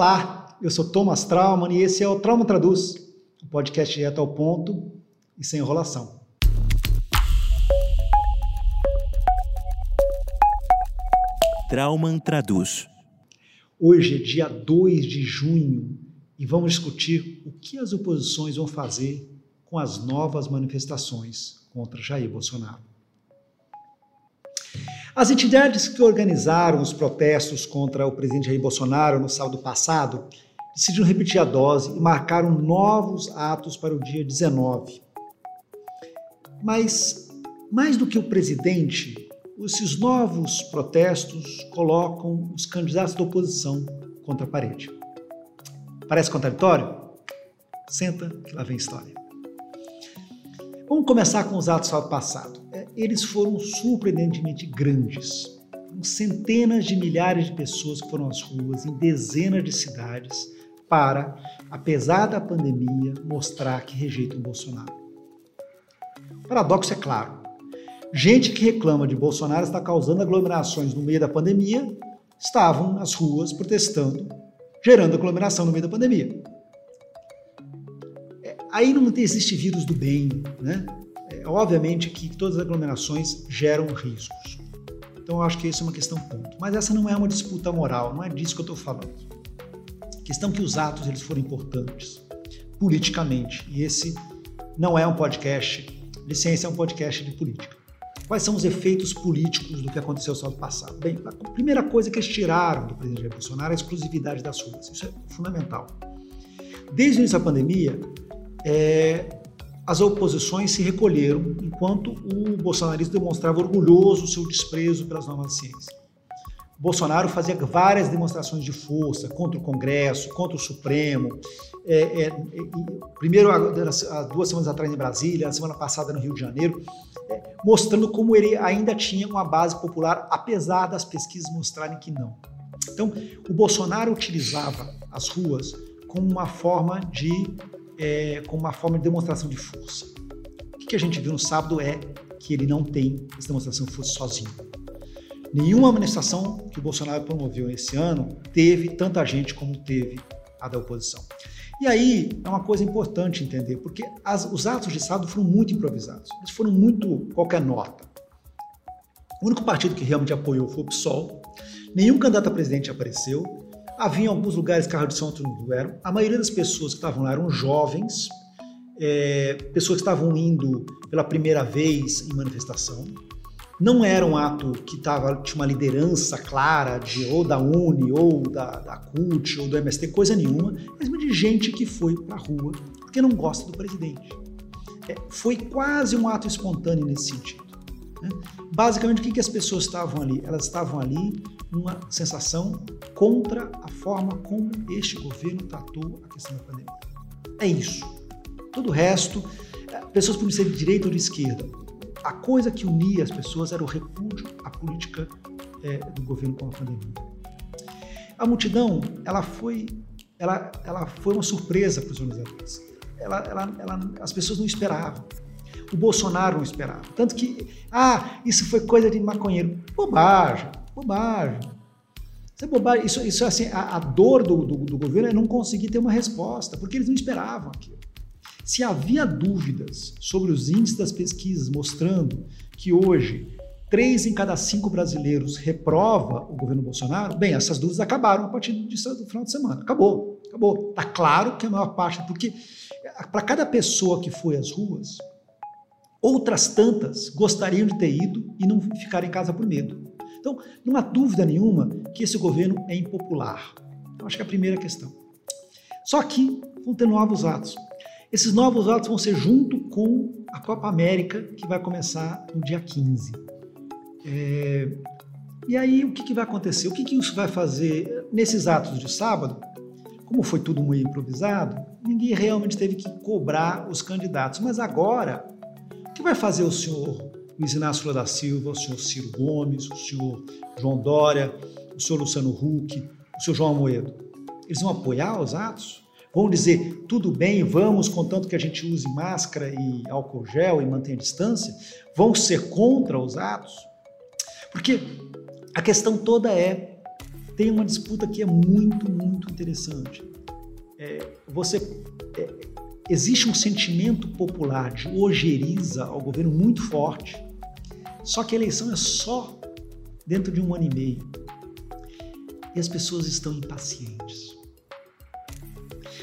Olá, eu sou Thomas Trauman e esse é o Trauma Traduz, um podcast direto ao ponto e sem enrolação. Trauman Traduz. Hoje é dia 2 de junho e vamos discutir o que as oposições vão fazer com as novas manifestações contra Jair Bolsonaro. As entidades que organizaram os protestos contra o presidente Jair Bolsonaro no sábado passado decidiram repetir a dose e marcaram novos atos para o dia 19. Mas, mais do que o presidente, esses novos protestos colocam os candidatos da oposição contra a parede. Parece contraditório? Senta que lá vem história. Vamos começar com os atos do passado. Eles foram surpreendentemente grandes. Centenas de milhares de pessoas que foram às ruas em dezenas de cidades para, apesar da pandemia, mostrar que rejeitam Bolsonaro. O paradoxo é claro. Gente que reclama de Bolsonaro está causando aglomerações no meio da pandemia, estavam nas ruas protestando, gerando aglomeração no meio da pandemia. É, aí não existe vírus do bem, né? É, obviamente que todas as aglomerações geram riscos. Então eu acho que isso é uma questão ponto. Mas essa não é uma disputa moral, não é disso que eu estou falando. A questão que os atos eles foram importantes politicamente. E esse não é um podcast ciência, é um podcast de política. Quais são os efeitos políticos do que aconteceu no sábado passado? Bem, a primeira coisa que eles tiraram do presidente Jair Bolsonaro é a exclusividade das ruas. Isso é fundamental. Desde o início da pandemia, é, as oposições se recolheram enquanto o bolsonarismo demonstrava orgulhoso seu desprezo pelas novas ciências. Bolsonaro fazia várias demonstrações de força contra o Congresso, contra o Supremo. É, é, primeiro, há duas semanas atrás em Brasília, a semana passada no Rio de Janeiro, é, mostrando como ele ainda tinha uma base popular, apesar das pesquisas mostrarem que não. Então, o Bolsonaro utilizava as ruas como uma forma de, é, como uma forma de demonstração de força. O que a gente viu no sábado é que ele não tem essa demonstração de força sozinho. Nenhuma manifestação que o Bolsonaro promoveu esse ano teve tanta gente como teve a da oposição. E aí é uma coisa importante entender, porque as, os atos de sábado foram muito improvisados, eles foram muito qualquer nota. O único partido que realmente apoiou foi o PSOL, nenhum candidato a presidente apareceu, havia em alguns lugares carro de som, outros não eram. A maioria das pessoas que estavam lá eram jovens, é, pessoas que estavam indo pela primeira vez em manifestação. Não era um ato que tava, tinha uma liderança clara de ou da Uni, ou da, da CUT, ou do MST, coisa nenhuma, mas de gente que foi para a rua porque não gosta do presidente. É, foi quase um ato espontâneo nesse sentido. Né? Basicamente, o que, que as pessoas estavam ali? Elas estavam ali numa sensação contra a forma como este governo tratou a questão da pandemia. É isso. Todo o resto, é, pessoas podem ser de direita ou de esquerda, a coisa que unia as pessoas era o repúdio à política é, do governo com a pandemia. A multidão, ela foi, ela, ela foi uma surpresa para os organizadores. Ela, ela, ela, as pessoas não esperavam. O Bolsonaro não esperava. Tanto que, ah, isso foi coisa de maconheiro. Bobagem, bobagem. Isso é bobagem. Isso, isso assim, a, a dor do, do, do governo é não conseguir ter uma resposta, porque eles não esperavam aquilo. Se havia dúvidas sobre os índices das pesquisas mostrando que hoje três em cada cinco brasileiros reprova o governo Bolsonaro, bem, essas dúvidas acabaram a partir do final de semana. Acabou, acabou. Está claro que a maior parte, porque para cada pessoa que foi às ruas, outras tantas gostariam de ter ido e não ficar em casa por medo. Então, não há dúvida nenhuma que esse governo é impopular. Eu acho que é a primeira questão. Só que vão ter novos atos. Esses novos atos vão ser junto com a Copa América, que vai começar no dia 15. É... E aí, o que, que vai acontecer? O que, que isso vai fazer nesses atos de sábado? Como foi tudo muito improvisado, ninguém realmente teve que cobrar os candidatos. Mas agora, que vai fazer o senhor Luiz Inácio Lula da Silva, o senhor Ciro Gomes, o senhor João Dória, o senhor Luciano Huck, o senhor João Amoedo? Eles vão apoiar os atos? Vão dizer, tudo bem, vamos, contanto que a gente use máscara e álcool gel e mantenha distância? Vão ser contra os atos? Porque a questão toda é tem uma disputa que é muito, muito interessante. É, você é, existe um sentimento popular de ojeriza ao governo muito forte. Só que a eleição é só dentro de um ano e meio. E as pessoas estão impacientes.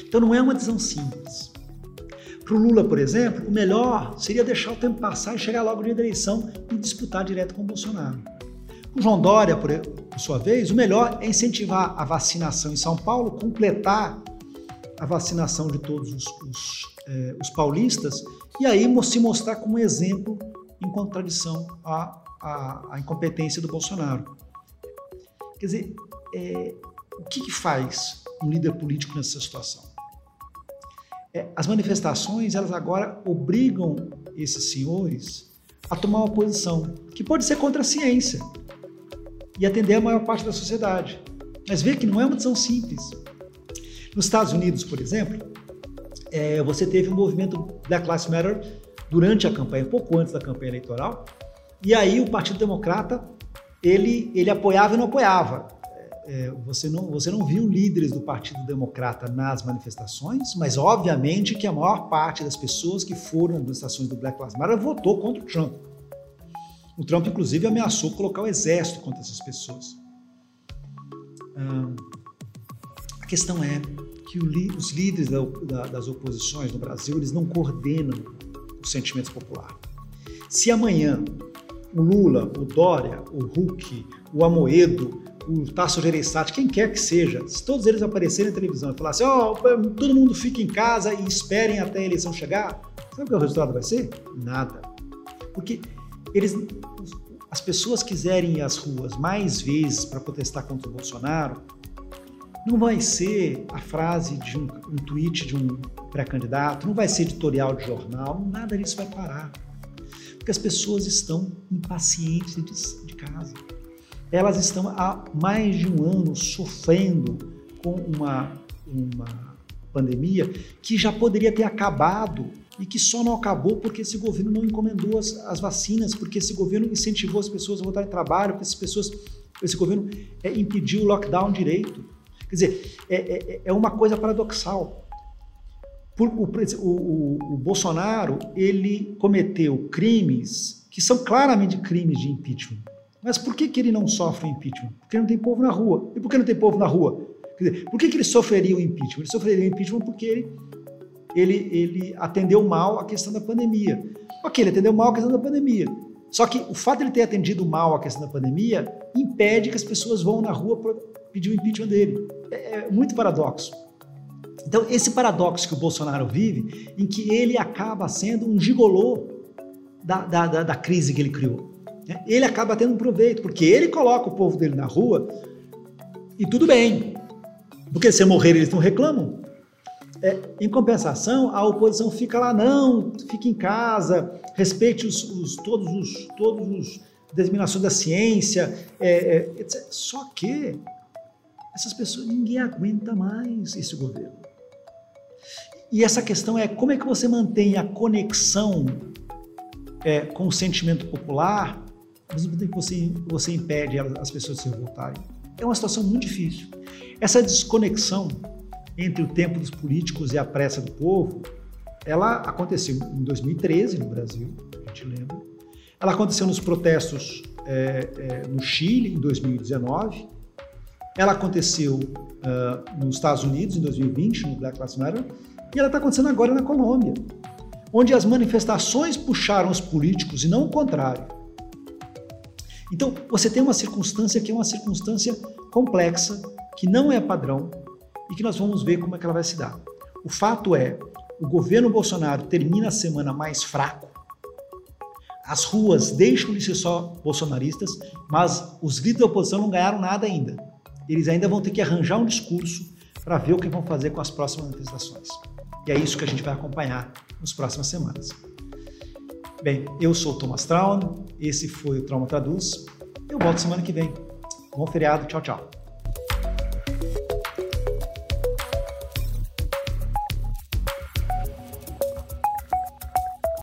Então não é uma decisão simples. Para o Lula, por exemplo, o melhor seria deixar o tempo passar e chegar logo da eleição e disputar direto com o Bolsonaro. O João Dória, por sua vez, o melhor é incentivar a vacinação em São Paulo, completar a vacinação de todos os, os, eh, os paulistas e aí se mostrar como exemplo em contradição à, à, à incompetência do Bolsonaro. Quer dizer, é, o que, que, faz um líder político nessa situação? É, as manifestações, elas agora obrigam esses senhores a tomar uma posição que pode ser contra a ciência e atender a maior parte da sociedade. Mas vê que não é uma decisão simples. Nos Estados Unidos, por exemplo, é, você teve um movimento Black Lives Matter durante a campanha, pouco antes da campanha eleitoral, e aí o Partido Democrata ele, ele apoiava e não apoiava. É, você, não, você não viu líderes do Partido Democrata nas manifestações, mas obviamente que a maior parte das pessoas que foram nas manifestações do Black Lives Matter votou contra o Trump. O Trump, inclusive, ameaçou colocar o exército contra essas pessoas. Hum, a questão é que os líderes das oposições no Brasil eles não coordenam os sentimentos populares. Se amanhã o Lula, o Dória, o Huck, o Amoedo, o Tasso Gereissati, quem quer que seja, se todos eles aparecerem na televisão e falar assim, ó, oh, todo mundo fica em casa e esperem até a eleição chegar, sabe o que o resultado vai ser? Nada. Porque eles, as pessoas quiserem ir às ruas mais vezes para protestar contra o Bolsonaro, não vai ser a frase de um, um tweet de um pré-candidato, não vai ser editorial de jornal, nada disso vai parar. Porque as pessoas estão impacientes de, de casa. Elas estão há mais de um ano sofrendo com uma, uma pandemia que já poderia ter acabado e que só não acabou porque esse governo não encomendou as, as vacinas, porque esse governo incentivou as pessoas a voltarem ao trabalho, porque essas pessoas, esse governo é, impediu o lockdown direito. Quer dizer, é, é, é uma coisa paradoxal. Por, o, o, o, Bolsonaro ele cometeu crimes que são claramente crimes de impeachment. Mas por que, que ele não sofre impeachment? Porque não tem povo na rua. E por que não tem povo na rua? Quer dizer, por que, que ele sofreria o impeachment? Ele sofreria o impeachment porque ele, ele, ele atendeu mal a questão da pandemia. Ok, ele atendeu mal a questão da pandemia. Só que o fato de ele ter atendido mal a questão da pandemia impede que as pessoas vão na rua pedir o impeachment dele. É, é muito paradoxo. Então, esse paradoxo que o Bolsonaro vive, em que ele acaba sendo um gigolô da, da, da, da crise que ele criou. Né? Ele acaba tendo um proveito, porque ele coloca o povo dele na rua e tudo bem. Porque se morrer eles não reclamam. É, em compensação, a oposição fica lá, não, fique em casa, respeite os, os todos os todos os determinações da ciência, é, é, etc. Só que essas pessoas, ninguém aguenta mais esse governo. E essa questão é como é que você mantém a conexão é, com o sentimento popular, mas mesmo tempo que você, você impede as pessoas de se revoltarem. É uma situação muito difícil. Essa desconexão entre o tempo dos políticos e a pressa do povo, ela aconteceu em 2013 no Brasil, a gente lembra. Ela aconteceu nos protestos é, é, no Chile em 2019. Ela aconteceu uh, nos Estados Unidos em 2020, no Black Lives Matter. E ela está acontecendo agora na Colômbia, onde as manifestações puxaram os políticos e não o contrário. Então, você tem uma circunstância que é uma circunstância complexa, que não é padrão, e que nós vamos ver como é que ela vai se dar. O fato é, o governo Bolsonaro termina a semana mais fraco. As ruas deixam de ser só bolsonaristas, mas os líderes da oposição não ganharam nada ainda. Eles ainda vão ter que arranjar um discurso para ver o que vão fazer com as próximas manifestações. E é isso que a gente vai acompanhar nas próximas semanas. Bem, eu sou o Thomas Traum, esse foi o Trauma Traduz. Eu volto semana que vem. Bom feriado, tchau, tchau.